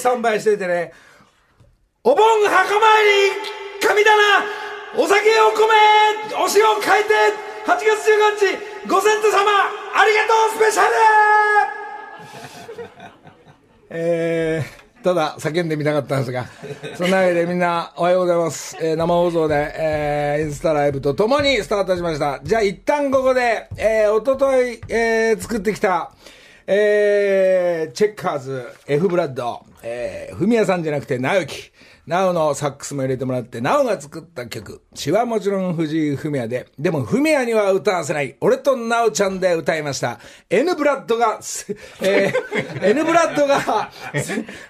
スタンバイしててね、お盆墓参り、神棚、お酒お米、お塩変えて、8月15日、ご先祖様、ありがとうスペシャル えー、ただ叫んでみたかったんですが、そんなわけでみんなおはようございます。えー生放送で、えーインスタライブとともにスタートしました。じゃあ一旦ここで、えー、おととい、えー作ってきた、えーチェッカーズ、F ブラッド、えー、ふみやさんじゃなくて、なおき。なおのサックスも入れてもらって、なおが作った曲。詩はもちろん藤井フミヤで、でもフミヤには歌わせない。俺となおちゃんで歌いました。N ブラッドが、えー N ブラッドが、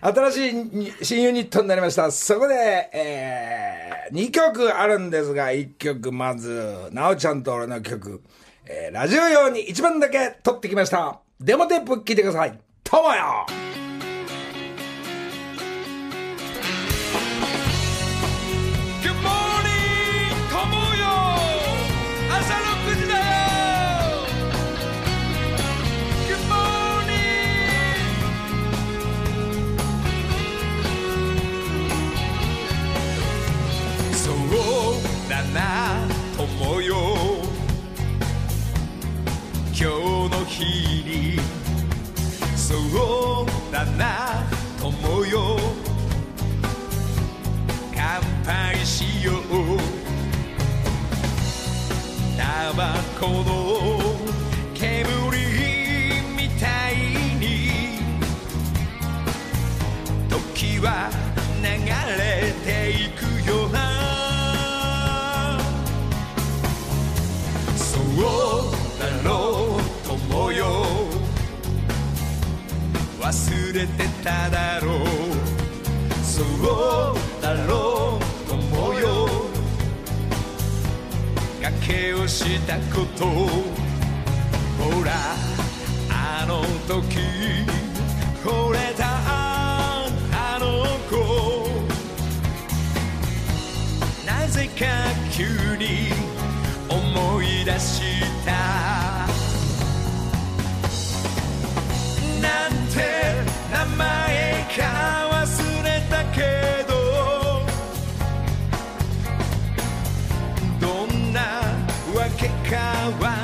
新しい新ユニットになりました。そこで、えー、2曲あるんですが、1曲まず、なおちゃんと俺の曲、えーラジオ用に1番だけ撮ってきました。デモテープ聞いてください。ともよ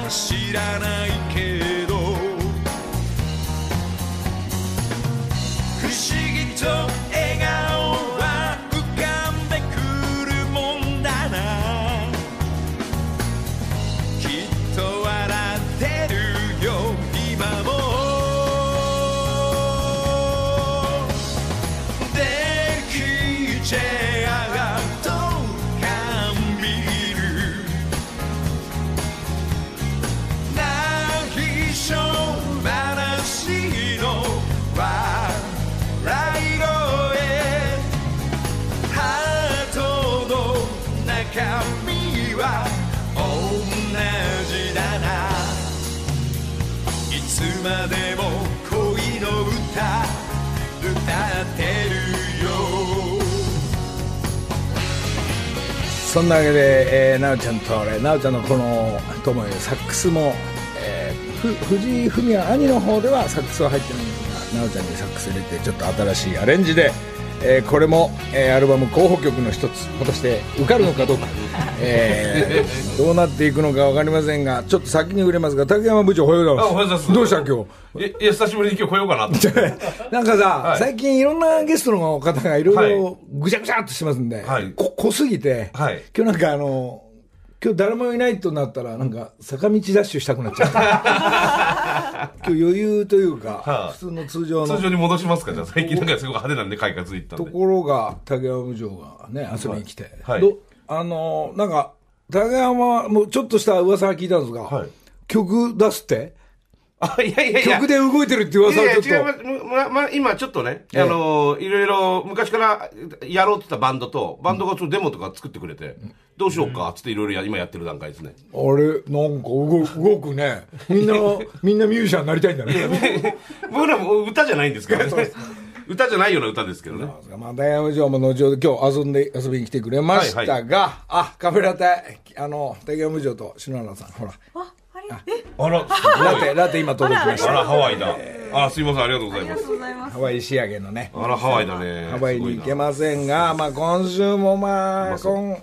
知らないんなわけで、えー、なおちゃんと俺、なおちゃんのこの、ともよサックスも、えーふ藤井フミヤ兄の方ではサックスは入ってないんですが、なおちゃんにサックス入れて、ちょっと新しいアレンジで、えーこれも、えーアルバム候補曲の一つ、果たして受かるのかどうか、えーどうなっていくのかわかりませんが、ちょっと先に触れますが、竹山部長おはようございます。どうした今日？え、いや、久しぶりに今日来ようかなと。思って。なんかさ、はい。最近いろんなゲストの方がいろいろはぐちゃぐちゃっとしてますんで、はい。こ濃すぎて、はい。今日なんかあの、今日誰もいないとなったら、なんか坂道ダッシュしたくなっちゃった。今日余裕というか、はあ。普通の通常の。通常に戻しますか？じゃあ最近なんかすごい派手なんで快活行ったんで。ところが、竹山部長がね、遊びに来て、はい。どあの、なんか、竹山もちょっとした噂は聞いたんですが、はい曲出すって？あ、いやいやいや。曲で動いてるって噂はちょっと。や違います。ま、ま、今ちょっとね、ええあのー、いろいろ昔からやろうって言ったバンドと、バンドがちょっとデモとか作ってくれて、どうしようかっつっていろいろや今やってる段階ですね。あれ、なんか動動くね。みんな、みんなミュージシャンになりたいんだね。僕らも歌じゃないんですからね。歌じゃないような歌ですけどね。まあ、大山城も後ほど今日遊んで、遊びに来てくれましたが、はいあ、カフェラテ、あの、竹山城と篠原さん、ほら。あ、ありあら、すごい。ラテラテ今届きましたあら、ハワイだ。あ、すいません、ありがとうございます。ハワイ仕上げのねあら、ハワイだね。ハワイに行けまませんが、まあ、今週もまあ、今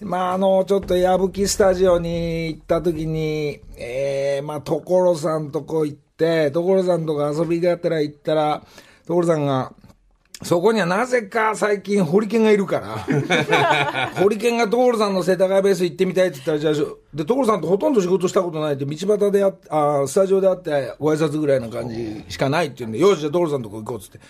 まあ、あの、ちょっと矢吹スタジオに行った時に、ええまあ、所さんとこ行って、所さんとこ遊びがてら行ったら、所さんが、そこにはなぜか最近ホリケンがいるから、ホリケンが所さんの世田谷ベース行ってみたいって言ったら、じゃあで、所さんとほとんど仕事したことないって、道端であっあスタジオで会ってご挨拶ぐらいな感じしかないって言うんで、よし、じゃあ所さんとこ行こうっつって。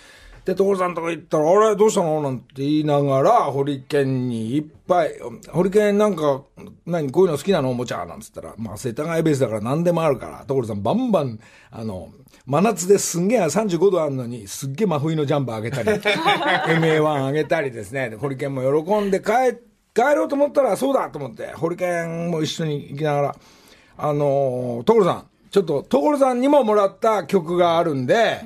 で、所さんとこ行ったら、あれ、どうしたの？なんて言いながら、ホリケンにいっぱい、ホリケンなんか、何、こういうの好きなの？おもちゃなんつったら、まあ、世田谷ベースだから何でもあるから、所さんバンバン、あの、真夏ですんげえ35度あるのに、すっげえ真冬のジャンパーあげたり、MA1 あげたりですね、でホリケンも喜んで帰、帰ろうと思ったら、そうだと思って、ホリケンも一緒に行きながら、あのー、所さん、ちょっと、所さんにももらった曲があるんで、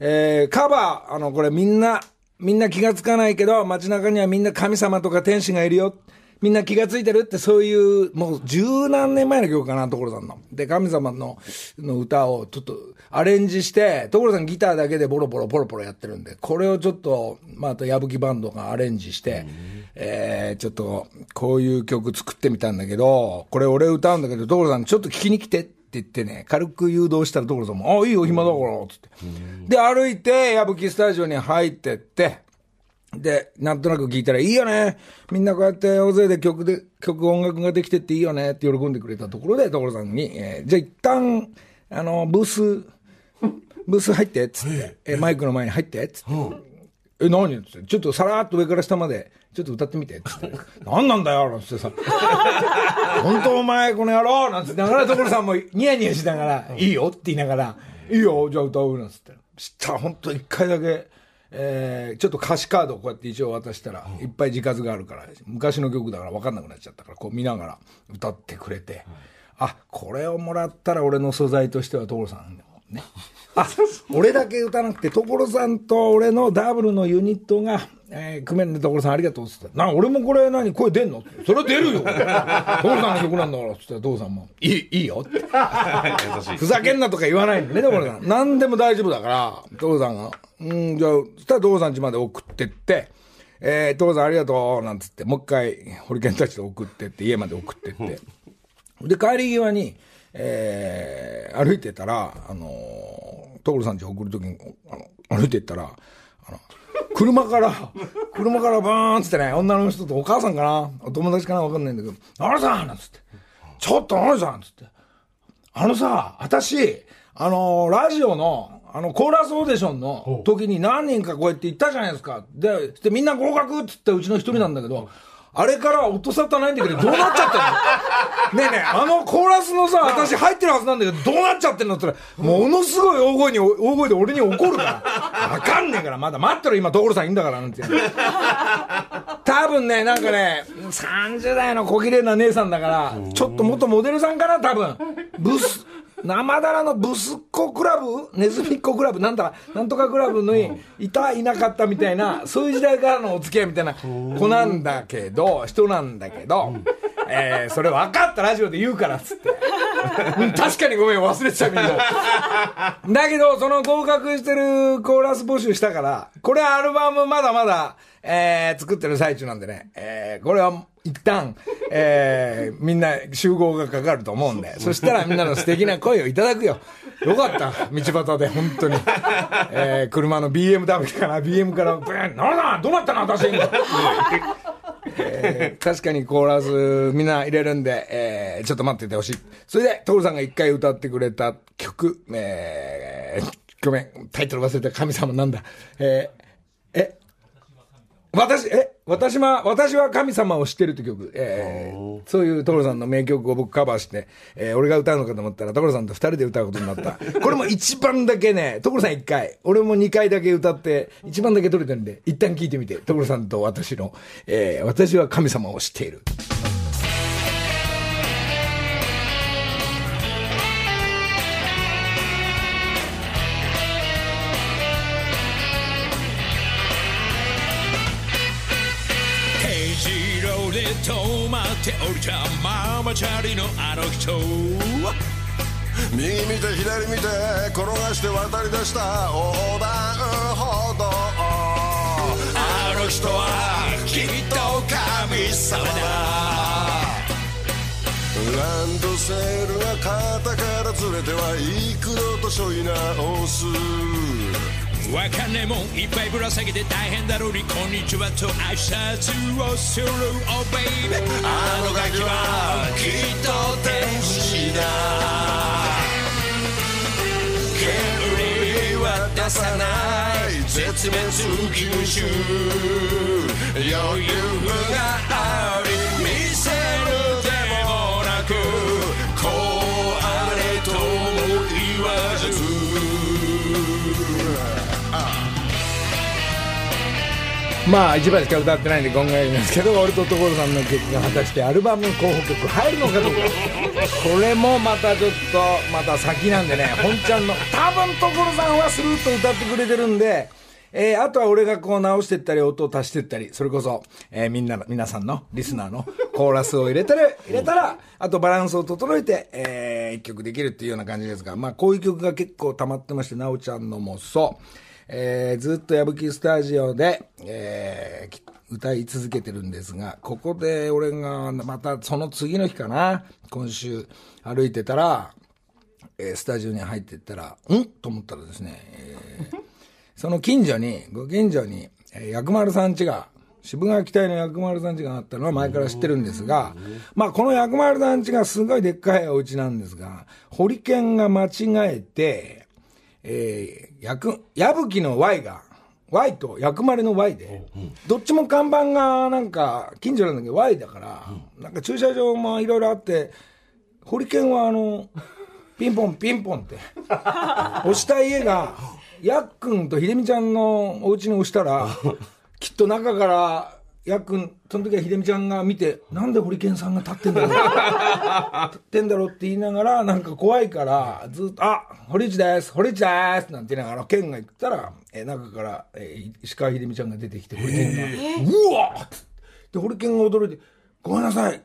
えーカバー、あの、これみんな、みんな気がつかないけど、街中にはみんな神様とか天使がいるよ。みんな気がついてるって、そういう、もう十何年前の曲かな、所さんの。で、神様のの歌をちょっとアレンジして、所さんギターだけでボロボロポロポロやってるんで、これをちょっと、まあ、あと矢吹バンドがアレンジして、えーちょっと、こういう曲作ってみたんだけど、これ俺歌うんだけど、所さんちょっと聞きに来てって言ってね、軽く誘導したら所さんも、あ、いいよ、暇だから、つって。で、歩いて、矢吹スタジオに入ってって、で、なんとなく聞いたら、いいよね。みんなこうやって大勢で曲で、曲音楽ができてっていいよねって喜んでくれたところで、所さんに、えーじゃあ一旦、あの、ブース、ブース入って、つって、えマイクの前に入って、つって。え、何つって、ちょっとさらっと上から下まで、ちょっと歌ってみて、つって。何なんだよ、なんつってさ。本当お前この野郎なんつってながら所さんもニヤニヤしながら、いいよって言いながら、いいよ、じゃあ歌うなんつって。したら本当一回だけ、えーちょっと歌詞カードをこうやって一応渡したら、いっぱい字数があるから、昔の曲だから分かんなくなっちゃったから、こう見ながら歌ってくれて、あ、これをもらったら俺の素材としては所さんね。あ、俺だけ歌わなくて、所さんと俺のダブルのユニットが、えー、組めんで所さんありがとうっつって。な、俺もこれ何声出んの？それは出るよ 所さんの曲なんだから、つって所さんも、いい、いいよって。優しい。ふざけんなとか言わないのね、所さん。何でも大丈夫だから、所さんが。うん、じゃあ、そしたら所さん家まで送ってって、えー、所さんありがとう、なんつって、もう一回、ホリケンたちと送ってって、家まで送ってって。で、帰り際に、えー歩いてたら、あのー、所さん家送るときに、あの、歩いてったら、あの、車から、車からバーンっつってね、女の人とお母さんかな、お友達かなわかんないんだけど、あのさんなんつって、ちょっとあのさんつって、あのさ、私、あのラジオの、あの、コーラスオーディションの時に何人かこうやって言ったじゃないですか。で、でみんな合格って言ったうちの一人なんだけど、あれから音沙汰ないんだけど、どうなっちゃってんの？ねえねえ、あのコーラスのさ、私入ってるはずなんだけど、どうなっちゃってんのって言ったら、ものすごい大声に、大声で俺に怒るから。わかんねえから、まだ待ってろ、今、所さんいいんだから、なんて。多分ね、なんかね、30代の小綺麗な姉さんだから、ちょっと元モデルさんかな、多分。ブス、生だらのブスっ子クラブ？ネズミっ子クラブ？なんだ、なんとかクラブにいた、いなかったみたいな、そういう時代からのお付き合いみたいな子なんだけど、人なんだけど、えー、それ分かったラジオで言うからっつって。うん確かにごめん、忘れてたみんな。だけど、その合格してるコーラス募集したから、これアルバムまだまだ、えー、作ってる最中なんでね、えー、これは一旦、えー、みんな集合がかかると思うんで、そしたらみんなの素敵な声をいただくよ。よかった、道端で、本当に。えー、車の BMW かな、BM から、ブーン、なんだ？どうなったの？私えー確かにコーラスみんな入れるんで、えーちょっと待っててほしい。それで、トールさんが一回歌ってくれた曲、えーごめん、タイトル忘れた神様なんだ。えーえ、私、え、私は、私は神様を知ってるって曲、えーそういう所さんの名曲を僕カバーして、えー俺が歌うのかと思ったら、所さんと二人で歌うことになった。これも一番だけね、所さん一回、俺も二回だけ歌って、一番だけ取れてるんで、一旦聞いてみて、所さんと私の、えー私は神様を知っている。って降りたママチャリのあの人右見て左見て転がして渡り出した横断歩道あの人はきっと神様だ。ランドセルが肩からずれては幾度としょい直すわかんねもんいっぱいぶら下げて大変だろうにこんにちはと挨拶をする。Oh baby あのガキはきっと天使だ。煙は出さない。絶滅危惧種余裕があり。まあ一番しか歌ってないんで今回ですけど俺と所さんの曲が果たしてアルバム候補曲入るのかどうか。これもまたちょっとまた先なんでね本ちゃんの多分所さんはスルーッと歌ってくれてるんでえー、あとは俺がこう直してったり音を足してったりそれこそ、えー、みんなの皆さんのリスナーのコーラスを入れたら入れたらあとバランスを整えて、えー、一曲できるっていうような感じですがまあこういう曲が結構溜まってましてなおちゃんのもそう。えーずっと矢吹スタジオで、えー歌い続けてるんですが、ここで俺がまたその次の日かな、今週歩いてたら、えースタジオに入ってったら、ん？と思ったらですね、えーその近所に、ご近所に、えー薬丸さん家が、渋川期待の薬丸さん家があったのは前から知ってるんですが、まあこの薬丸さん家がすごいでっかいお家なんですが、ホリケンが間違えて、えー、やく、矢吹の Y が、Y と薬丸の Y で、どっちも看板がなんか近所なんだけど Y だから、なんか駐車場もいろいろあって、ホリケンはあの、ピンポンピンポンって、押した家が、やっくんとひでみちゃんのお家に押したら、きっと中から、やっくん、その時はひでみちゃんが見て、なんでホリケンさんが立ってんだろう。立ってんだろうって言いながら、なんか怖いから、ずっと、あ、堀内です、堀内ですなんて言いながら、ケンが言ったら、えー中から、えー石川秀美ちゃんが出てきて、ホリケンが、うわっで、ホリケンが驚いて、ごめんなさい、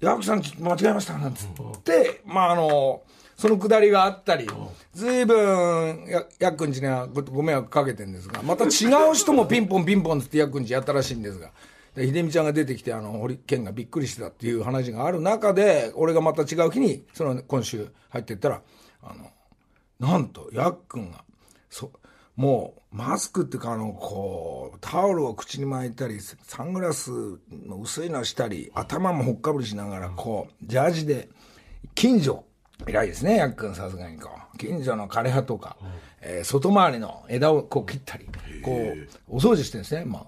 矢吹さん間違えました、なんつって、まああの、そのくだりがあったり、ずいぶん、や、やっくんちにはごご迷惑かけてんですが、また違う人もピンポンピンポンつってやっくんちやったらしいんですが、で、秀美ちゃんが出てきて、あの、堀健がびっくりしてたっていう話がある中で、俺がまた違う日に、その、今週入ってったら、あの、なんと、やっくんが、そ、もう、マスクっていうか、あの、こう、タオルを口に巻いたり、サングラスの薄いのしたり、頭もほっかぶりしながら、こう、ジャージで、近所、偉いですね、やっくん、さすがにこう。近所の枯葉とか、えー外回りの枝をこう切ったり、こう、お掃除してるんですね。まあ、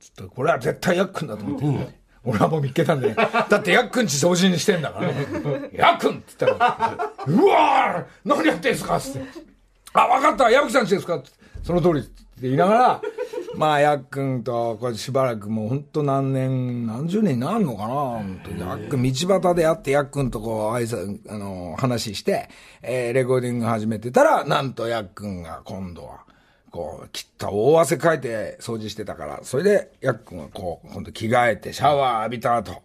ちょっとこれは絶対やっくんだと思って。俺はもう見っけたんで、だってやっくんち掃除にしてんだからね。やっくんって言ったら、うわー何やってんすかっつって。あ、わかった矢吹さんちですかってその通りって言いながら、まあ、やっくんと、これしばらくもう本当何年、何十年になるのかな本当やっくん道端で会って、やっくんとこう、挨拶、あの、話して、えーレコーディング始めてたら、なんとやっくんが今度は、こう、切った大汗かいて掃除してたから、それで、やっくんはこう、今度着替えて、シャワー浴びた後、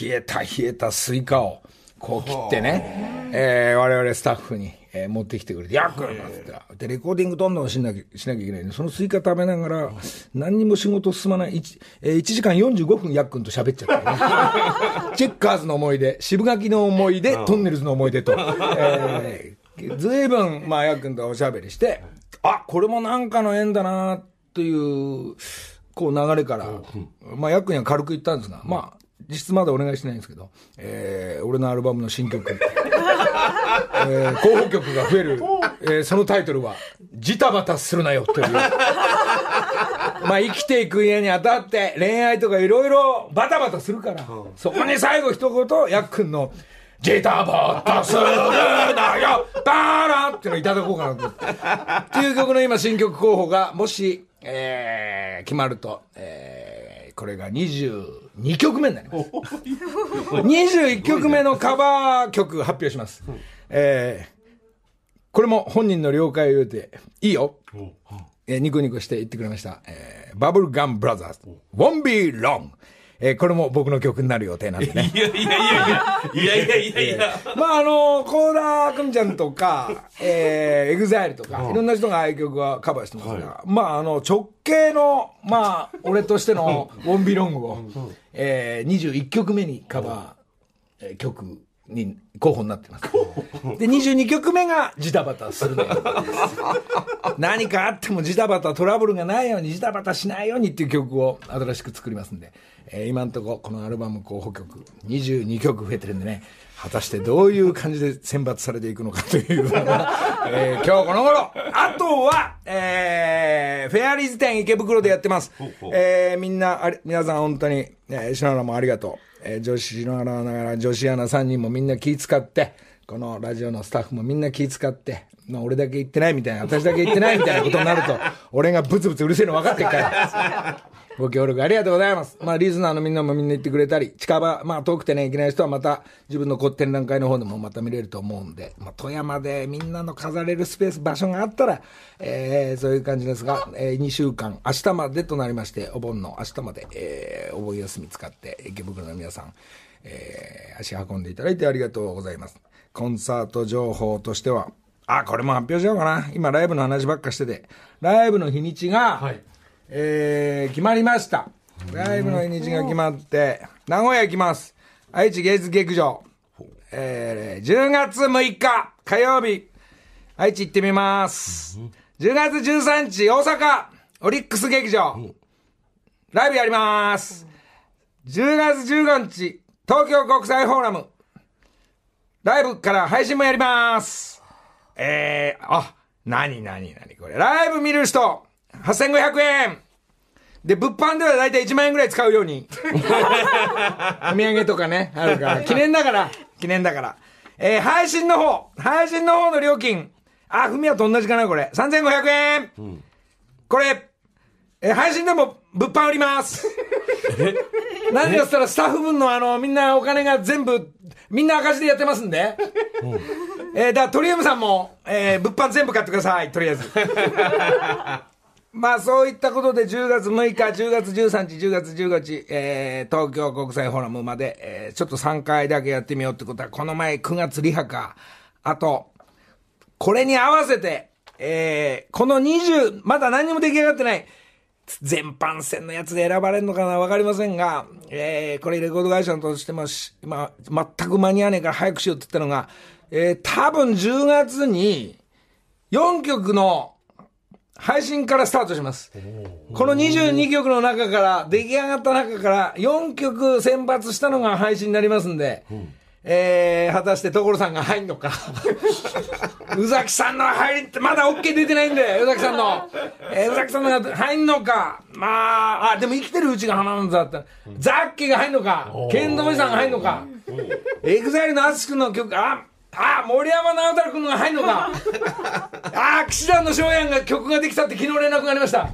冷えた冷えたスイカを、こう切ってね、えー我々スタッフに、えー持ってきてくれて、やっくんなんつって。で、レコーディングどんどんしなきゃしなきゃいけないんで、そのスイカ食べながら、何にも仕事進まない、1, えー1時間45分やっくんと喋っちゃって、ね、チェッカーズの思い出、シブがきの思い出、とんねるずの思い出と、えー、ずいぶん、まあ、やっくんとおしゃべりして、あ、これもなんかの縁だな、という、こう流れから、まあ、やっくんには軽く言ったんですが、まあ、実質まだお願いしてないんですけど、えー俺のアルバムの新曲、えー候補曲が増える、えーそのタイトルは、ジタバタするなよという。まあ生きていく家にあたって恋愛とかいろいろバタバタするから、そこに最後一言、やっくんの、ジタバタするなよバーラっていうのいただこうかなと。思って。いう曲の今新曲候補が、もし、えー決まると、えーこれが22曲目になります。21曲目のカバー曲発表します。えーこれも本人の了解を得て、いいよ。えーニコニコして言ってくれました。えーバブルガムブラザーズ、Won't Be Long。えーこれも僕の曲になる予定なんでね。いやいやいやいや、いやいやいやいや。まああの、倖田來未ちゃんとか、えー、エグザイルとか、いろんな人がああいう曲はカバーしてますが、まああの、直系の、まあ、俺としての Won't Be Long を、えー、21曲目にカバー、えー曲に候補になってます。で、22曲目がジタバタするのよ。何かあってもジタバタトラブルがないようにジタバタしないようにっていう曲を新しく作りますんで、えー今のところこのアルバム候補曲22曲増えてるんでね。果たしてどういう感じで選抜されていくのかというのが、えー今日この頃。あとは、えーフェアリーズ店池袋でやってます、えーみんなあれ皆さん本当に、えー、篠原もありがとう、えー女子篠原ながら女子アナ3人もみんな気使ってこのラジオのスタッフもみんな気使って、まあ、俺だけ言ってないみたいな、私だけ言ってないみたいなことになると、俺がブツブツうるせえの分かってっから。ご協力ありがとうございます。まあ、リスナーのみんなもみんな言ってくれたり、近場、まあ、遠くてね、行けない人はまた、自分の展覧会の方でもまた見れると思うんで、まあ、富山でみんなの飾れるスペース、場所があったら、えーそういう感じですが、えー2週間、明日までとなりまして、お盆の明日まで、えーお盆休み使って、池袋の皆さん、えー足運んでいただいてありがとうございます。コンサート情報としては、あ、これも発表しようかな。今、ライブの話ばっかしてて、ライブの日にちが、はいえー決まりました。ライブの日にちが決まって、名古屋行きます。愛知芸術劇場。えー10月6日火曜日、愛知行ってみます。10月13日、大阪、オリックス劇場。ライブやります。10月15日、東京国際フォーラム。ライブから配信もやります。えー、あ、なになになにこれ。ライブ見る人、8500円。で、物販ではだいたい1万円ぐらい使うように。お土産とかね、あるから。記念だから。記念だから。えー、配信の方。配信の方の料金。あ、ふみやと同じかな、これ。3500円。これ、えー配信でも物販売ります。何でっつったらスタッフ分のあの、みんなお金が全部、みんな赤字でやってますんで。えー、だからトリウムさんも、えー、物販全部買ってください、とりあえず。まあそういったことで10月6日、10月13日、10月15日、えー、東京国際フォーラムまで、えー、ちょっと3回だけやってみようってことは、この前9月リハか、あと、これに合わせて、えー、この20、まだ何も出来上がってない、全般戦のやつで選ばれるのかなわかりませんが、えー、これレコード会社としてもし、まあ、全く間に合わねえから早くしようって言ったのが、えー、多分10月に4曲の配信からスタートします。この22曲の中から、出来上がった中から4曲選抜したのが配信になりますんで、えー、果たして所さんが入んのか。宇崎さんの入りって、まだ OK 出てないんで、宇崎さんの。えー、宇崎さんのが入んのか。まあ、あ、でも生きてるうちが花なんだった。ザッキーが入んのか。ケンドメさんが入んのか。エグザイルの淳君の曲、あ、あ、森山直太朗君のが入んのか。あ、氣志團の翔やんが曲ができたって昨日連絡がありました。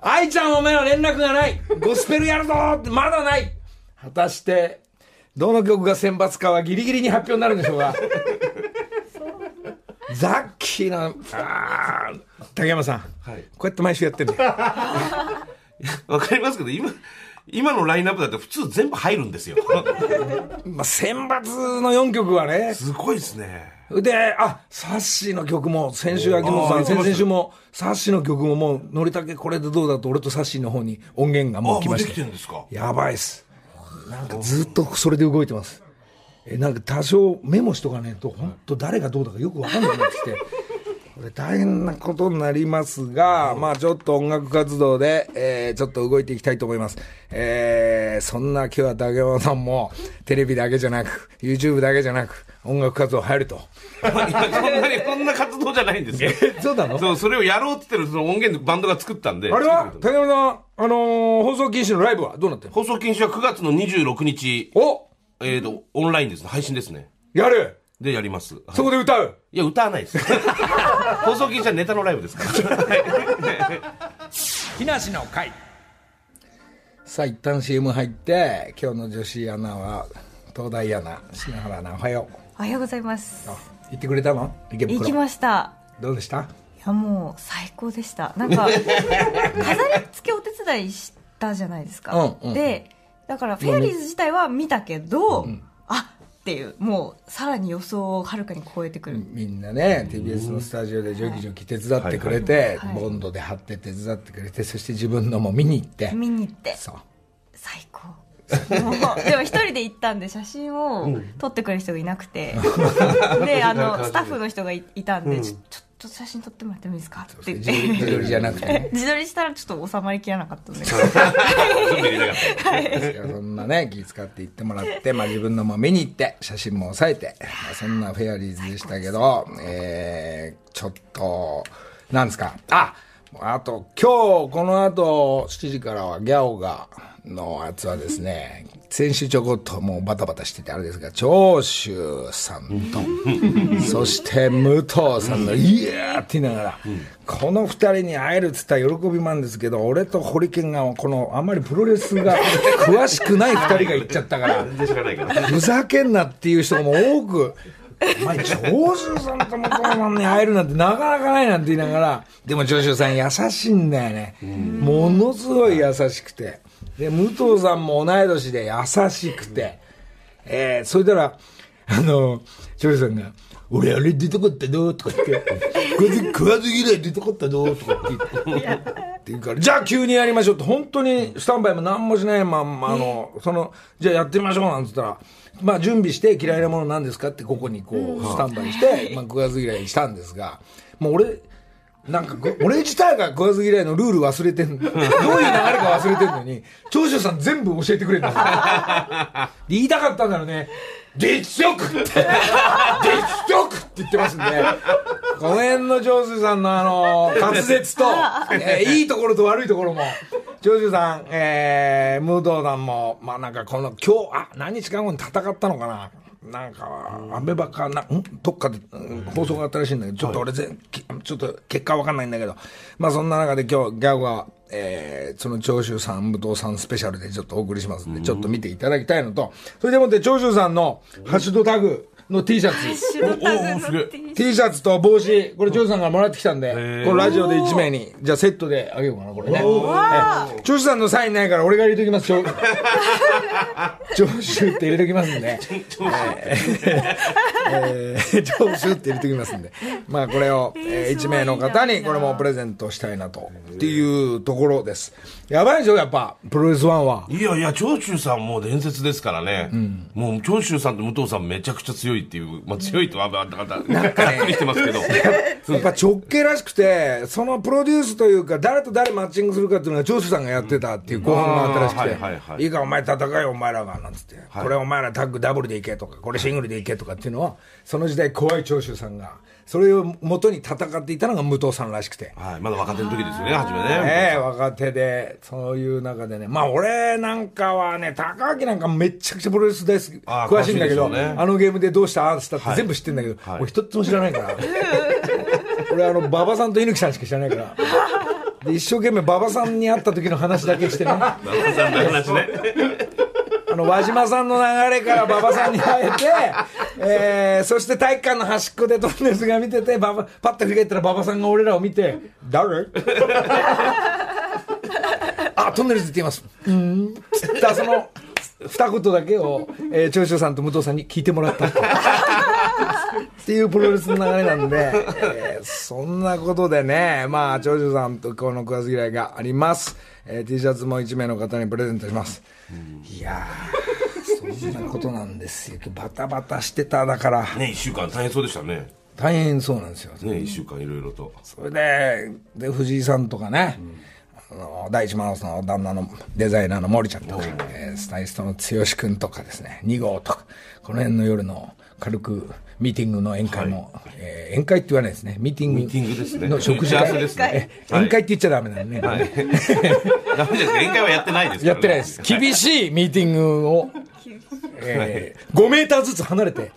愛ちゃんお前は連絡がない。ゴスペルやるぞってまだない。果たして、どの曲が選抜かはギリギリに発表になるんでしょうが。ザッキーな、あー竹山さん、はいこうやって毎週やってる。わかりますけど、今、今のラインナップだと普通全部入るんですよ。まあ、選抜の4曲はね、すごいですね。で、あ、サッシーの曲も、先週秋元さん、先々週も、サッシーの曲ももう、のりたけこれでどうだと、俺とサッシーの方に音源がもう来ましあもうできてるんですか？やばいっす。なんかずっとそれで動いてます。え、なんか多少メモしとかねえと、本当誰がどうだかよくわかんなくなってきて。これ大変なことになりますが、まあちょっと音楽活動で、えー、ちょっと動いていきたいと思います。えー、そんな今日は竹山さんも、テレビだけじゃなく、YouTube だけじゃなく、音楽活動入ると。そんなに、そんな活動じゃないんですよ。そうなの？そう、それをやろうって言ってるその音源でバンドが作ったんで。あれは竹山さん、あのー放送禁止のライブはどうなってんの？た放送禁止は9月の26日、おえーと、オンラインですね。配信ですね。やるでやります。はい。そこで歌う？いや、歌わないです。放送禁止はネタのライブですから。木梨の会。さあ一旦 CM 入って今日の女子アナは東大アナ篠原アナおはよう。おはようございます。あ行ってくれたの？行きました。どうでした？いやもう最高でした。なんか 飾り付けお手伝いしたじゃないですか、うんうんでだからフェアリーズ自体は見たけど、あっていうもうさらに予想をはるかに超えてくる、みんなね TBS のスタジオでジョキジョキ手伝ってくれて、ボンドで貼って手伝ってくれてそして自分のも見に行って。見に行って。そう。最高 でも一人で行ったんで写真を撮ってくれる人がいなくて、であの スタッフの人がいいたんで、ちょちょっと写真撮ってもらってもいいですか？って。言って自自撮りじゃなくてね。自撮りしたらちょっと収まりきらなかったんで。そんなね気遣って行ってもらって、まあ、自分のも見に行って写真も押さえて、まあ、そんなフェアリーズでしたけど、えー、ちょっとなんですか？ああと今日この後7時からはギャオがのやつはですね先週ちょこっともうバタバタしててあれですが長州さんとそして武藤さんの「イヤー」って言いながら、この二人に会えるっつったら喜びなんですけど俺とホリケンがこのあんまりプロレスが 詳しくない二人が行っちゃったからふざけんなっていう人も多く、お前、長州さんと武藤さんに会えるなんてなかなかないなんて言いながら、でも長州さん優しいんだよね。ものすごい優しくて。で、武藤さんも同い年で優しくて。えー、それたら、あの、長州さんが、俺あれ出たかったの？とか言って、これで食わず嫌い出たかったの？とかって言って。って言うから、じゃあ急にやりましょうって、本当にスタンバイも何もしないまんま、あの、その、じゃあやってみましょうなんつったら、まあ準備して嫌いなものなんですか？ってここにこう、スタンバイして、まあ食わず嫌いしたんですが、もう俺、なんかこ、俺自体が食わず嫌いのルール忘れてんの。どういう流れか忘れてんのに、長州さん全部教えてくれる 言いたかったんだろうね。実力って。実力って言ってますんで、この辺の長州さんのあの、滑舌と、えーいいところと悪いところも、長州さん、えー、ムードさんも、まあなんかこの今日、あ、何日間後に戦ったのかな。なんか、アベバかな、ん？どっかで、うん放送があったらしいんだけど、ちょっと俺全、きちょっと結果わかんないんだけど、まあそんな中で今日、ギャグが、えー、その長州さん、武藤さんスペシャルでちょっとお送りしますんで、ちょっと見ていただきたいのと、それでもって長州さんのハッシュドタグの T シャツ、シュロタグの T シャツ。と帽子、これ、長州さんからもらってきたんで、このラジオで1名に、じゃあセットであげようかな、これね。ええ。長州さんのサインないから俺が入れときます、長長州って入れときますんで。えー長州って入れときますんで。まあ、これを、え1名の方に、これもプレゼントしたいなと、っていうところです。やばいでしょ、やっぱ、プロレスワンは。いやいや、長州さんもう伝説ですからね。もう長州さんと武藤さんめちゃくちゃ強いっていう、まあ強いとは、まあ、だから、ざっくりしてますけど。やっぱ直系らしくて、そのプロデュースというか、誰と誰マッチングするかっていうのが、長州さんがやってたっていう後半があったらしくて、いはいか、お前戦えよ、お前らが、なんつって、これお前らタッグダブルでいけとか、これシングルでいけとかっていうのは、その時代怖い長州さんが、それを元に戦っていたのが武藤さんらしくて。はい、まだ若手の時ですよね、初めね。ねえ、若手で、そういう中でね、まあ俺なんかはね、高明なんかめっちゃくちゃプロレス大好き、詳しいんだけど、ねあのゲームでどうしたああしたって全部知ってんだけど、はい俺一つも知らないから。俺あの、馬場さんと猪木さんしか知らないから。で、一生懸命馬場さんに会った時の話だけしてね、あ馬場さんの話ね。の、輪島さんの流れから馬場さんに会えて、えー、そして体育館の端っこでトンネルズが見てて、馬場、パッと振り返ったら馬場さんが俺らを見て、誰？あ、トンネルズって言います。うん。つったその、二言だけを、えー、長州さんと武藤さんに聞いてもらった。っていうプロレスの流れなんで、えーそんなことでね、まあ、長州さんとこの食わず嫌いがあります。えー T シャツも1名の方にプレゼントします。いやー、そんなことなんですよ。バタバタしてた、だから、ね、一週間大変そうでしたね。大変そうなんですよ。ね、一週間いろいろと。それで、で、藤井さんとかね、あの第一マウスの旦那のデザイナーの森ちゃんとか、えースタイリストの剛君とかですね、2号とか、この辺の夜の軽くミーティングの宴会も、えー宴会って言わないですね、ミーティングミーティングですね。の食事打ち合わせ会ですね。え宴会って言っちゃダメなんでね。ダメです。宴会はやってないですからね。やってないです。厳しいミーティングを、えー5メーターずつ離れて、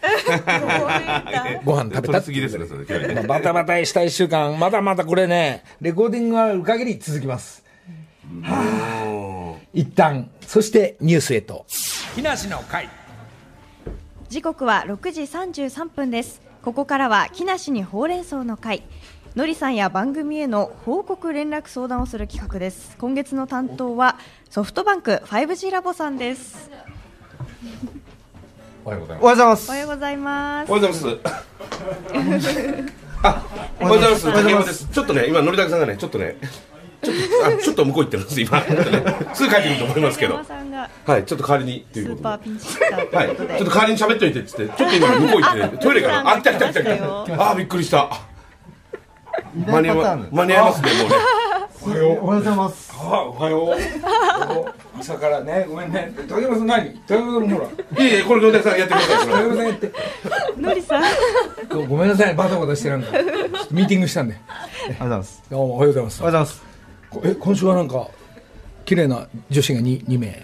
ご飯食べた取りすぎですね、それバタバタした1週間、まだまだこれね、レコーディングがある限り続きます。はあ、一旦、そしてニュースへと。木梨の会。時刻は6時33分です。ここからは木梨にほうれん草の会。のりさんや番組への報告連絡相談をする企画です。今月の担当はソフトバンク 5G ラボさんです。おはようございおはようございます。おはようございます。おはようございます。あ、おはようございます。ちょっとね、今、のりたけさんがね、ちょっとね、ちょっと、あ、ちょっと向こう行ってるんです、今。ちょっとねすぐ帰ってくると思いますけど。はい、ちょっと代わりに、とスいうことで。ーパーピンチヒッターとはいい、ちょっと代わりに喋っといてっつって、ちょっと今向こう行ってね、トイレから、あ、来た来た来た来た。た。あー、びっくりした。間に合い間に合いますね、もうね。おはよう。おはようございます。あおはよう。朝からねごめんね。竹山さん何？竹山さんもほら。いえいえ、これ、のりたけさんやってください。竹山さんやって。のりさんごごめんなさいバタバタしてなんか。ちょっとミーティングしたんで。ありがとうございます。どうもおはようございます。おはようございます。こえ今週はなんか綺麗な女子が 2, 2名。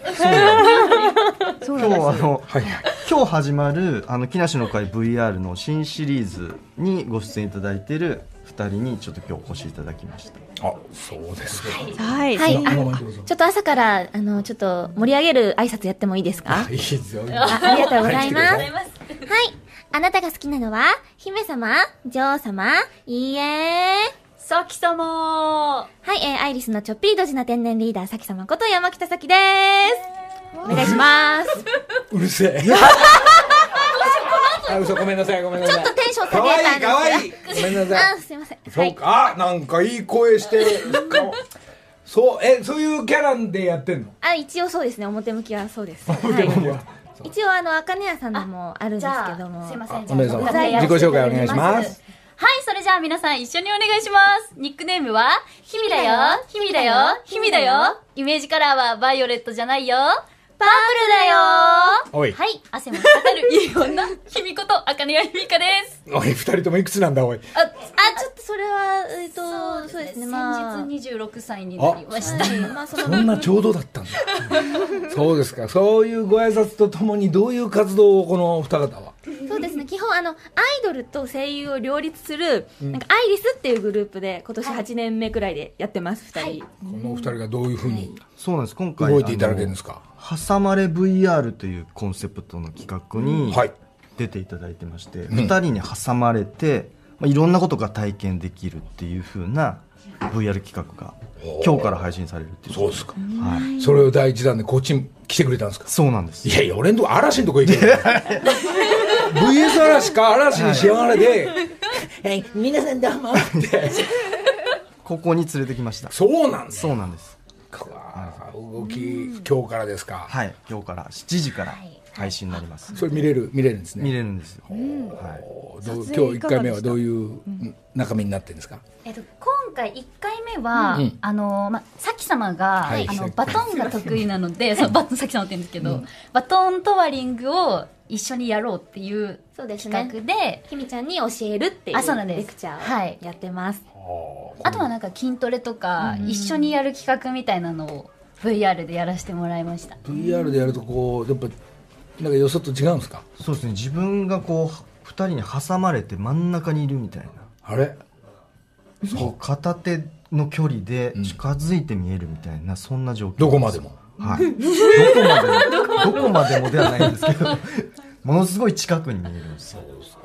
今日はあのはいはい。今日始まるあの木梨の会 VR の新シリーズにご出演いただいている2人にちょっと今日お越しいただきました。あそうですか。はい、はい、ちょっと朝から、あの、ちょっと盛り上げる挨拶やってもいいですか？いいです。よあありがとうございます。ははい。い。あなたが好きなのは、姫様女王様いいえさきさまはい、えー、アイリスのちょっぴりドジな天然リーダー、さき様こと山北咲です。お願いします。うるせえ。あ嘘ごめんなさいごめんなさい。ちょっとテンション下かわげたんいいかわい。ごめんなさい。あ、すいません。はい。そうか、あなんかいい声して顔そうえそういうキャラでやってんの？あ、一応そうですね、表向きはそうです。表向きは。はい。一応、あの、あかね屋さんでもあるんですけども。すいません。おめでとうじゃあ自己紹介お願いしますはいそれじゃあ皆さん一緒にお願いします。ニックネームはひみだよ。ひみだよ。ひみだよ。イメージカラーはバイオレットじゃないよ。パープルだよ。おい。はい汗もかかるいい女。ひみことあかねやひみかです。おい二人ともいくつなんだおい。ああ、ちょっとそれは、えっと、そうですね、まあ。先日26歳になりました。あ、そんなちょうどだったんだ。そうですか。そういうご挨拶とともにどういう活動をこの二方は？そうですね。基本あのアイドルと声優を両立する、なんかアイリスっていうグループで今年8年目くらいでやってます2人、この二人がどういうふうにそうなんです。今回動いていただけるんですか？挟まれ VR というコンセプトの企画にはい。出ていただいてまして、2人に挟まれて、まあ、いろんなことが体験できるっていう風な VR 企画が今日から配信されるっていう。そうですか。はい。それを第一弾でこっちに来てくれたんですか？そうなんです。いやいや俺んとこ嵐のとこ行けよ。VS 嵐か嵐にしやがれで「はい皆さんどうも」ってここに連れてきました。そうなんですそうなんです。か動き今日からですか。はい今日から。7時から配信になります、それ見れる見れるんですね。見れるんですよ、はい、今日1回目はどういう中身になってるんですか？えっと、今回1回目は、うん。あのま、さき様が、はい。あのバトンが得意なのでそうバトンさき様って言うんですけど、バトントワリングを一緒にやろうっていうそうです企ね画でひみちゃんに教えるっていうあそうなんです。レクチャはい。ーをやってます、あとはなんか筋トレとか、一緒にやる企画みたいなのを VR でやらせてもらいました。VR でやるとこうやっぱなんかよそと違うんですか？そうですね。自分がこう2人に挟まれて真ん中にいるみたいな。あれ？そう片手の距離で近づいて見えるみたいな、そんな状況どこまでも。はい。どこまでも。どこまでも。ではないんですけどものすごい近くに見えるんです。よ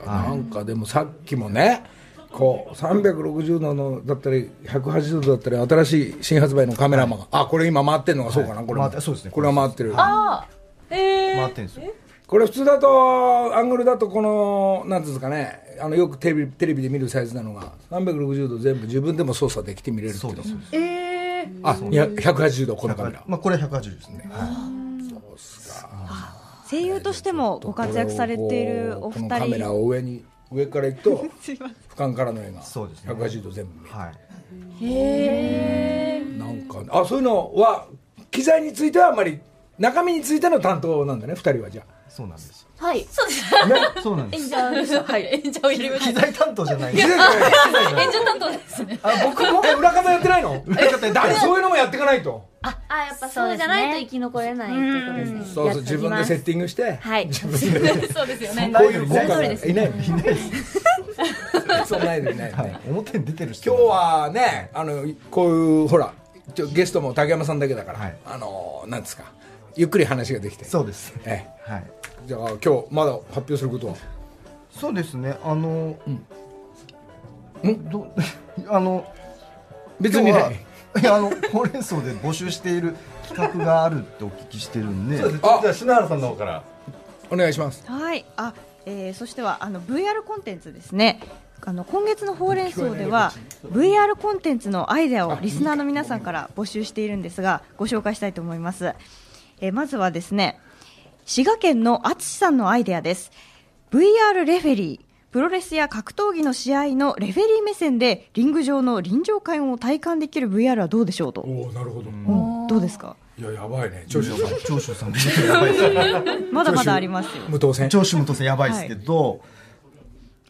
なんかでもさっきもねこう360度のだったり180度だったり新しい新発売のカメラマンが、あこれ今回ってんのがそうかな、これも。回ってそうですね。これは回ってる。あえ回ってるんですよこれ普通だとアングルだとこのなんていうんですかねあのよくテレビテレビで見るサイズなのが360度全部自分でも操作できて見れるっていう。のそうですそうです。あいや180度このカメラまあこれ180ですね、声優としてもご活躍されているおこの二カメラ人を上に上から行くと 俯瞰からの絵がそうですね。180度全部見える。はい。なんかあそういうのは機材についてはあんまり中身についての担当なんだね2人はじゃそうなんです。はい。そうです。そうなんです。演者でした。はい。演者をやりました機材担当じゃない。演者担当ですね。あ僕もえ裏方やってないの？だそういうのもやっていかないと。あやっぱそうじゃないと生き残れないっていうことですね。そうそう自分でセッティングして。はい。そうですよね。こういう効果がいないのいない。そんないないよね表に出てる人。今日はねあのこういうほらゲストも竹山さんだけだから、はい。あのなんですかゆっくり話ができて。そうです。えはい。えじゃあ今日まだ発表することは？そうですね。あの、ど あの別にね。いやあのほうれん草で募集している企画があるってお聞きしてるんで。あじゃあ篠原さんの方から。お願いします。はい、あ、えーそしてはあの VR コンテンツですね。あの今月のほうれん草では VR コンテンツのアイデアをリスナーの皆さんから募集しているんですがご紹介したいと思います。えーまずはですね滋賀県のあつしさんのアイデアです。VR レフェリープロレスや格闘技の試合のレフェリー目線でリング上の臨場感を体感できる VR はどうでしょうと、おおなるほど。うんどうですか？いややばいね。長州さん。長州さんやばいですね。まだまだありますよ。無当選。長州無当選やばいですけど、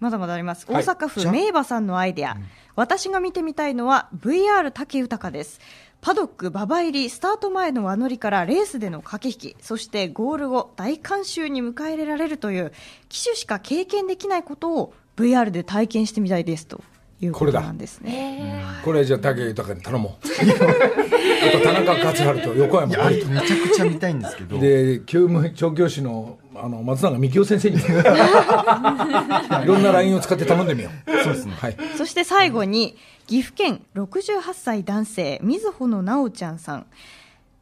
まだまだあります。はい。大阪府名馬さんのアイデア。私が見てみたいのは VR 竹豊です。パドック馬場入りスタート前の輪乗りからレースでの駆け引き、そしてゴール後大観衆に迎え入れられるという騎手しか経験できないことを VR で体験してみたいですということなんですね。これじゃあ武豊に頼もう。あと田中勝春と横山あれめちゃくちゃ見たいんですけど。で教務調教師のあの松永幹夫先生に。も いろんな LINE を使って頼んでみよう。そうですね。はい。そして最後に岐阜県68歳男性みずほのなおちゃんさん。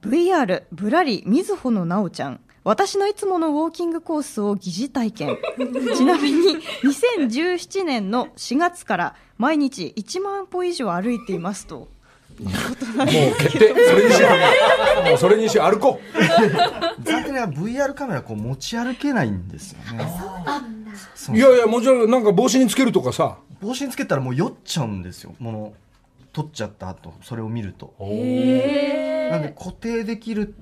VR ぶらりみずほのなおちゃん。私のいつものウォーキングコースを疑似体験。ちなみに2017年の4月から毎日1万歩以上歩いていますともう決定。それにしようもうそれにしよう歩こ 残念ながら VR カメラこう持ち歩けないんですよね。ういやいやもちろんなんか帽子につけるとかさ。帽子につけたらもう酔っちゃうんですよ。もの撮っちゃった後それを見ると。なんで固定できる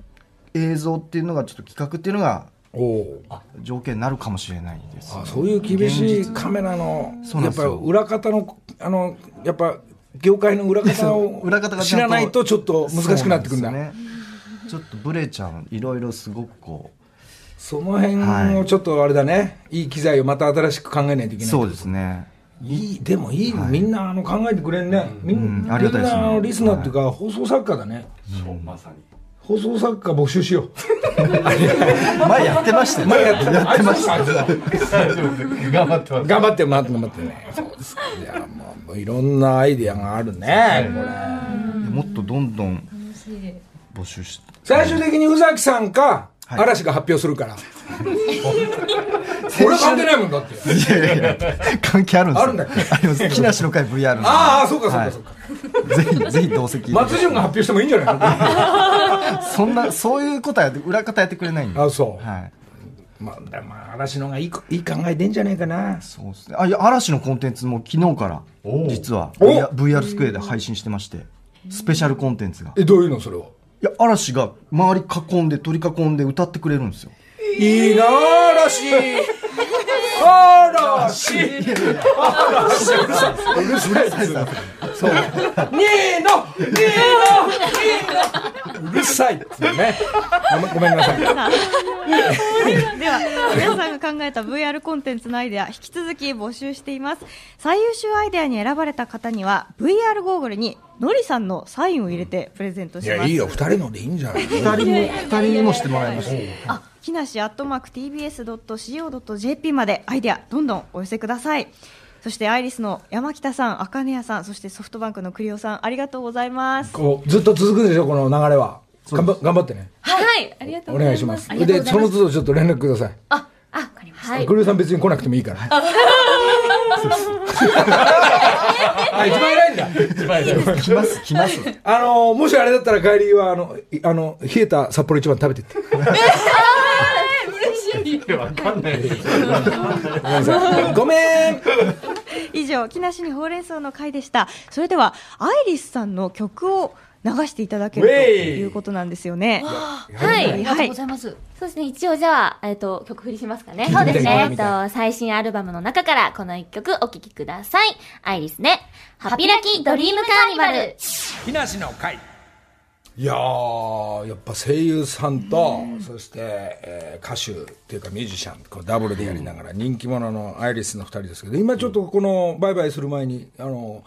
映像っていうのがちょっと企画っていうのがおお条件になるかもしれないですあそういう厳しいカメラのやっぱそうなんですよ。裏方のあのやっぱ業界の裏方を裏方が知らないとちょっと難しくなってくるんだ。そうなんね。ちょっとブレちゃういろいろすごくこその辺をちょっとあれだね、い、い機材をまた新しく考えないといけないうそうですね。いいでもいい、みんなあの考えてくれんね、みんうん。ありがたいですね。みんなあのリスナーっていうか、放送作家だね。まさに放送作家募集しよう。前やってましたよ。ね前やってやってました。頑張ってます。頑張って頑張ってね。そうですか。いやもういろんなアイディアがあるね、これ。もっとどんどん募集して最終的に宇崎さんか、はい嵐が発表するから。俺関係ないもんだって。いやいやいや関係あるんですよ。あるんだっけ？あります。木梨の会 VR なんでああそうかそうはい。かそうか、ぜひぜひ同席。松潤が発表してもいいんじゃない そんなそういうことはやって裏方やってくれないんで。あそう。はい。まあ、まあ嵐のがいいこいい考えでんじゃねえかな。そうですね。あいや嵐のコンテンツも昨日から実はお VR, VR スクエアで配信してまして。スペシャルコンテンツが。いえどういうのそれは？や嵐が周り囲んで取り囲んで歌ってくれるんですよ。いいな嵐。嵐。嵐。うるさいさいそう。ニーノニーノニーノうるさいっつうね。ごめんごめんなさい。では皆さんが考えた VR コンテンツのアイデア引き続き募集しています。最優秀アイデアに選ばれた方には VR ゴーグルにのりさんのサインを入れてプレゼントいします。やいいよ。二人のでいいんじゃない二人も二人にもしてもらいましたあ木梨アットマーク TBS.CO.JP までアイデアどんどんお寄せください。そしてアイリスの山北さん、茜谷さん、そしてソフトバンクの栗尾さん、ありがとうございます。こうずっと続くでしょこの流れは頑張頑張ってね。はい、ありがとうおございま。願いします。で。その都度ちょっと連絡ください。あ、あ、わかりました。はい。栗尾さん別に来なくてもいいから。あ一番偉いんだ。来ます来ます。あのもしあれだったら帰りはあのいあの冷えた札幌一番食べてって。わかんない。ですごめんなさい。ごめん。以上、木梨にほうれん草の回でした。それでは、アイリスさんの曲を流していただけるということなんですよね。はい、ありがとうございます。そうですね、一応じゃあ、えっと、曲振りしますかね。そうですね。えっと、最新アルバムの中からこの一曲お聴きください。アイリスね、ハッピーラッキードリームカーニバル。木梨の会いやーやっぱ声優さんと、そして、えー歌手っていうかミュージシャンこうダブルでやりながら人気者のアイリスの2人ですけど今ちょっとこのバイバイする前にあの、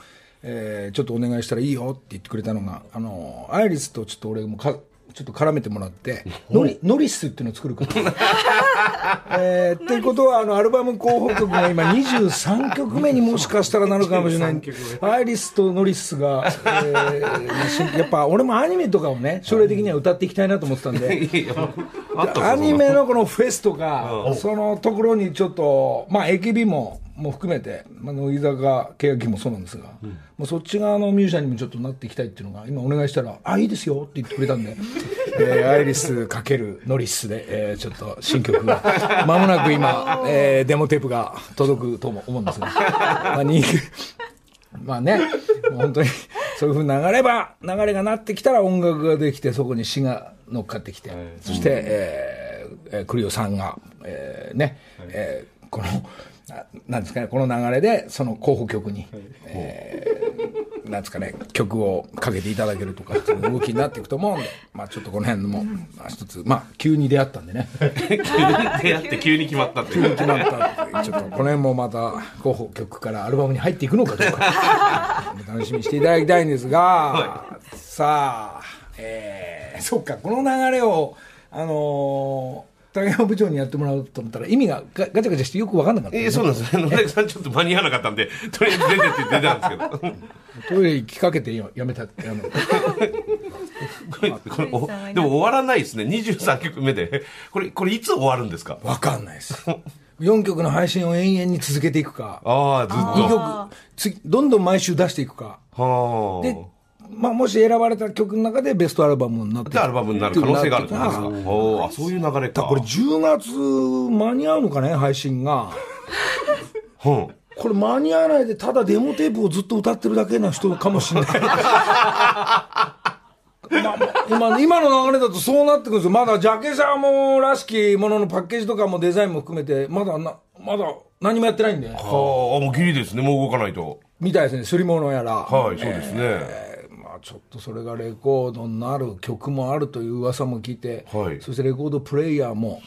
えーちょっとお願いしたらいいよって言ってくれたのがあのアイリスとちょっと俺もかちょっと絡めてもらって、ノリ、ノリスっていうのを作るから。えー、っていうことは、あの、アルバム候補曲が今23曲目にもしかしたらなるかもしれない。アイリスとノリスが、えーしやっぱ俺もアニメとかをね、将来的には歌っていきたいなと思ってたんで、アニメのこのフェスとか、そのところにちょっと、まあ、AKB も、も含めて、まあ、乃木坂、欅もそうなんですが、もうそっち側のミュージシャンにもちょっとなっていきたいっていうのが、今お願いしたら、あ、いいですよって言ってくれたんで、えーアイリス×ノリスで、えーちょっと新曲が、まもなく今、えーデモテープが届くとも思うんですが、まあ、まあね、もう本当にそういうふうに流れば、流れがなってきたら音楽ができて、そこに詩が乗っかってきて、そして、えーえー、クリオさんが、えーね、えーこの、ななんですかね、この流れで、その候補曲に、えーなんですかね、曲をかけていただけるとか、っていう動きになっていくと思うんで、まあちょっとこの辺も、まあ一つ、まあ急に出会ったんでね。急に出会って急に決まったって急に決まったっていう。ちょっとこの辺もまた候補曲からアルバムに入っていくのかどうか 楽しみにしていただきたいんですが、さあ、えー、そっかこの流れをあのー竹山部長にやってもらうと思ったら意味がガチャガチャしてよく分かんなかった、えー、そうなんですね。野田さんちょっと間に合わなかったんで、とりあえず出てって出たんですけど。トイレ行きかけてやめたやめたこれでも終わらないですね。23曲目で。これ、これいつ終わるんですか分かんないです4曲の配信を延々に続けていくかああ、ずっと2。曲どんどん毎週出していくかはあ。で、まあ、もし選ばれた曲の中でベストアルバムになってで、アルバムになる可能性があるってことですか？あ、そういう流れか。これ10月間に合うのかね配信がうん。これ間に合わないでただデモテープをずっと歌ってるだけな人かもしれない まあ今今の流れだとそうなってくるんですよまだジャケ写もらしきもののパッケージとかもデザインも含めてまだなまだ何もやってないんではあ、もうギリですね。もう動かないと。みたいですねすり物やらはい、そうですね。えーまあ、ちょっとそれがレコードになる曲もあるという噂も聞いて、はいそしてレコードプレイヤーも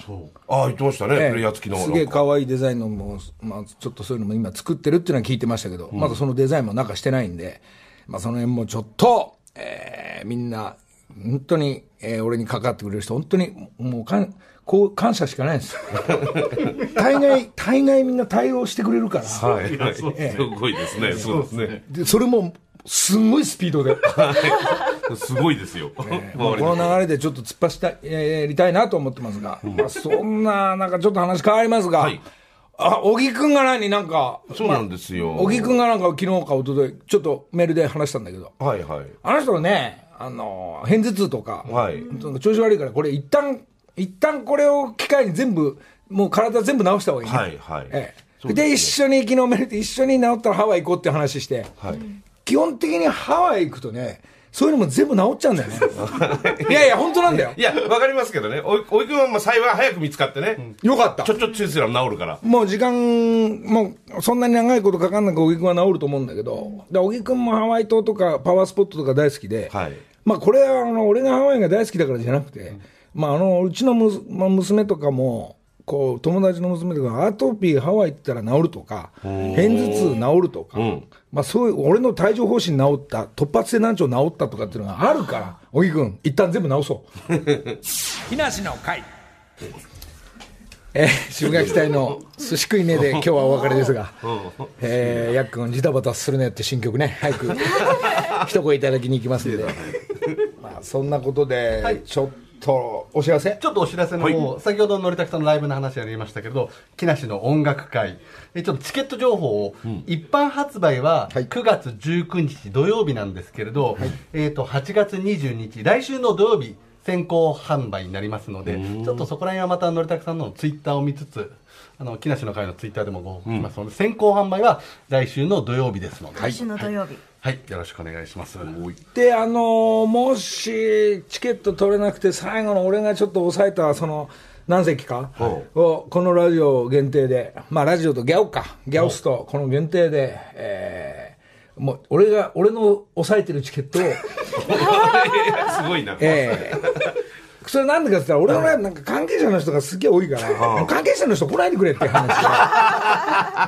ああ、言ってましたね。ええプレイヤー付きの。すげえ可愛いデザインのも、まあ、ちょっとそういうのも今作ってるっていうのは聞いてましたけど、まだそのデザインもなんかしてないんで、まあ、その辺もちょっと、えーみんな本当に、えー俺にかかってくれる人本当にもうかんこう感謝しかないです 大概大概みんな対応してくれるから、はい、はい。すごいですね。そうですね。でそれもすんごいスピードで、すごいですよ。もうこの流れでちょっと突っ走った、えーやりたいなと思ってますが、まあ、そんななんかちょっと話変わりますが、はい。あ小木君が何なんかそうなんですよ。小木君がなんか昨日か一昨日ちょっとメールで話したんだけど。はい、はい。あの人はねあの片頭痛とか、はい。調子悪いからこれ一旦一旦これを機会に全部もう体全部治した方がいいね、はい、はい。えでね。一緒に昨日メールで一緒に治ったらハワイ行こうって話して、はい。基本的にハワイ行くとねそういうのも全部治っちゃうんだよね。いやいや本当なんだよ。いや、わかりますけどね。おい、おいくんはまあ幸い早く見つかってね。よかった。ちょちょっとすら治るから。もう時間、もうそんなに長いことかかんなく小木君は治ると思うんだけど、で小木君もハワイ島とかパワースポットとか大好きで、はい。まあこれはあの俺がハワイが大好きだからじゃなくて、まああのうちのむす、まあ、娘とかも、こう友達の娘とかアトピーハワイ行ったら治るとか片頭痛治るとか、んまあ、そういう俺の帯状疱疹治った突発性難聴治ったとかっていうのがあるから小木君一旦全部治そう。木梨の会。えー、渋垣隊の寿司食い目で今日はお別れですが、えー、やっくんジタバタするねって新曲ね。早く 一声いただきに行きますんで。まあそんなことで、ちょっとお知らせ？ちょっとお知らせの方、先ほどのりたくさんのライブの話ありましたけど、木梨の音楽会、えちょっとチケット情報を、一般発売ははい。9月19日土曜日なんですけれど、えっ、と、8月22日、来週の土曜日、先行販売になりますので、ちょっとそこら辺はまたのりたくさんのツイッターを見つつ、あの木梨の会のツイッターでもご報告しますので、先行販売は来週の土曜日ですので、来週の土曜日、はい、よろしくお願いします。であのーもしチケット取れなくて最後の俺がちょっと抑えたその何席かをこのラジオ限定でまあラジオとギャオか。ギャオスとこの限定で、えーもう俺が俺の抑えてるチケットを。すごいな。ええそれなんでかって言ったら、俺のライブなんか関係者の人がすげえ多いから、関係者の人来ないでくれって話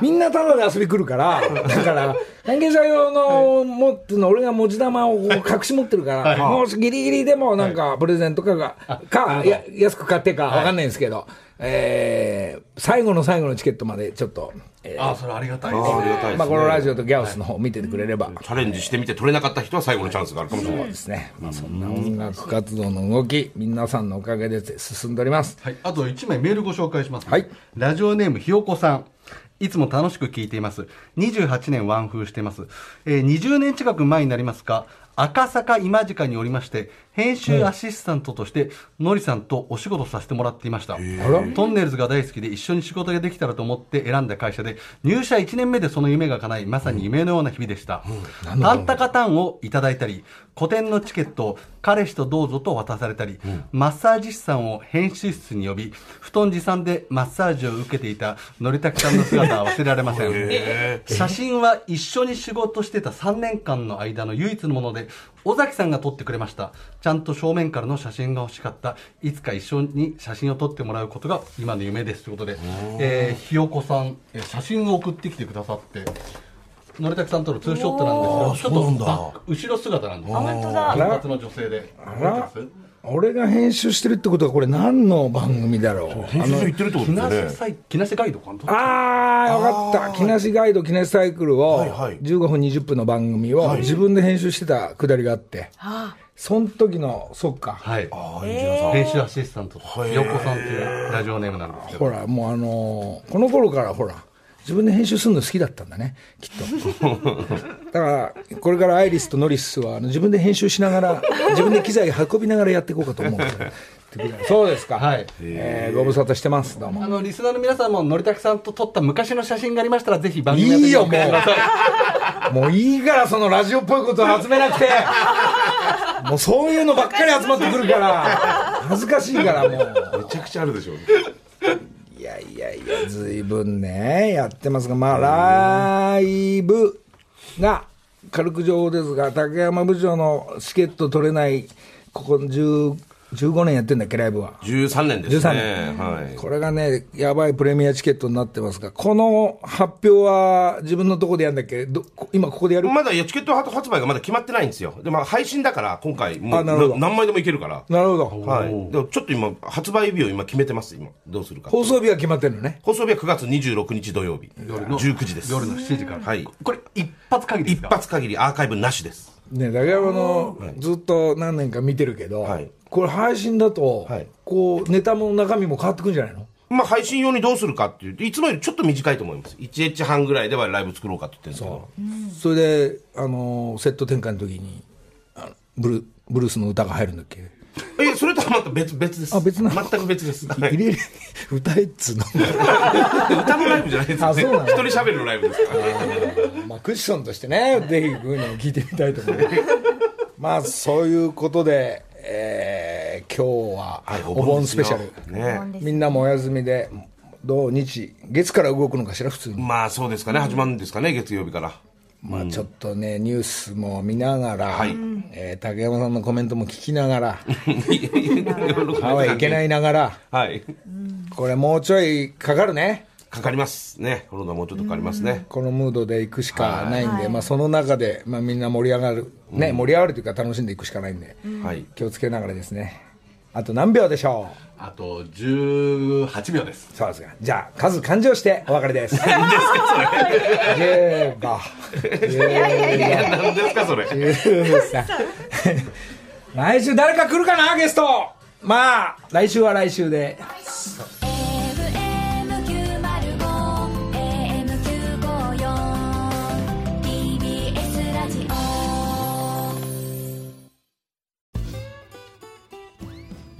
で、みんなただで遊び来るから、だから、変形者用の持ってるの、俺が文字玉を隠し持ってるから、もうギリギリでもなんかプレゼントかが、か、や安く買ってかわかんないんですけど、えー最後の最後のチケットまでちょっと、えーあそれありがたいあーありがたいですね。まあこのラジオとギャオスの方見ててくれれば、チャレンジしてみて取れなかった人は最後のチャンスがあるかもしれない。ですね。まあそんな音楽活動の動き、皆さんのおかげで進んでおります。はい、あと1枚メールご紹介します、はい。ラジオネームひよこさん。いつも楽しく聞いています。28年ワンフーしています、えー20年近く前になりますか赤坂今近におりまして編集アシスタントとしてのりさんとお仕事させてもらっていました。トンネルズが大好きで一緒に仕事ができたらと思って選んだ会社で入社1年目でその夢が叶いまさに夢のような日々でした、タンタカタンをいただいたり個展のチケットを彼氏とどうぞと渡されたり、マッサージ師さんを編集室に呼び布団持参でマッサージを受けていたのりたくさんの姿は忘れられません。写真は一緒に仕事してた3年間の間の唯一のもので尾崎さんが撮ってくれました。ちゃんと正面からの写真が欲しかった。いつか一緒に写真を撮ってもらうことが今の夢ですということで、えーひよこさん、えー写真を送ってきてくださって。のりたくさんとのツーショットなんですけどちょっとバック後ろ姿なんですよ。ね本当だ金髪の女性で俺が編集してるってことはこれ何の番組だろう？編集所行ってるってこと木ですよね。梨サイ木梨ガイドかなああ、わかった。木梨ガイド、木梨サイクルを、はいはい。15分20分の番組を自分で編集してたくだりがあって、その時の、そっか。はい。編集アシスタントはいひよこさんというラジオネームなんですけど。ほら、もうあのーこの頃からほら、自分で編集するの好きだったんだね、きっと。だから、これからアイリスとノリスは、あの自分で編集しながら、自分で機材運びながらやっていこうかと思う。そうですか。はいえーご無沙汰してます。どうも。あのリスナーの皆さんものりたくさんと撮った昔の写真がありましたらぜひ番組いいよ、も宛てに送ってくださいう。もういいから、そのラジオっぽいことを集めなくて。もうそういうのばっかり集まってくるから。恥ずかしいから、もう。めちゃくちゃあるでしょういやいや、ずいぶんね、やってますが、まあ、ライブが、軽く情報ですが、竹山部長のチケット取れない、ここ10 15年やってんだっけ、ライブは。13年です13ねはい。これがね、やばいプレミアチケットになってますが、この発表は自分のとこでやるんだっけ？どこ今ここでやる？まだいやチケット発売がまだ決まってないんですよ。で、まあ、配信だから今回もうあなるほど。な何枚でもいけるから。なるほど。はい、でもちょっと今発売日を今決めてます今。どうするか。放送日は決まってるのね。放送日は9月26日土曜日。19時です。夜の7時から。はい。これ一発限りです一か発限りアーカイブなしですね、竹山のずっと何年か見てるけど、はい。これ配信だと、はい。こうネタも中身も変わってくるんじゃないの？まあ配信用にどうするかっていうといつもよりちょっと短いと思います。1H 半ぐらいではライブ作ろうかって言ってるんですけど。それで、あのーセット転換の時にあのブルブルースの歌が入るんだっけ？えそれとはまた別別です。あ別な。の全く別です、はい。入れる歌えっつうの？歌のライブじゃないですよね。あそうなの？一人喋るのライブですから。ねまあクッションとしてねぜひこういうのを聞いてみたいと思います。まあそういうことで、えー今日ははいお盆スペシャル、ね。みんなもお休みで土日月から動くのかしら普通に。まあそうですかね。始まるんですかね月曜日からまあちょっとね、ニュースも見ながら、はい。えー竹山さんのコメントも聞きながら、ハハワイ行けないながら、はい。これもうちょいかかるね。かかりますね。コロナもうちょっとかかりますね。このムードで行くしかないんで、まあその中で、まあみんな盛り上がる、ね、盛り上がるというか楽しんでいくしかないんで、はい。気をつけながらですね。あと何秒でしょう？あと18秒です。そうですか。じゃあ、数勘定してお別れです。何ですか、それ？15。何ですかそれ？13来 週誰か来るかなゲスト。まあ来週は来週で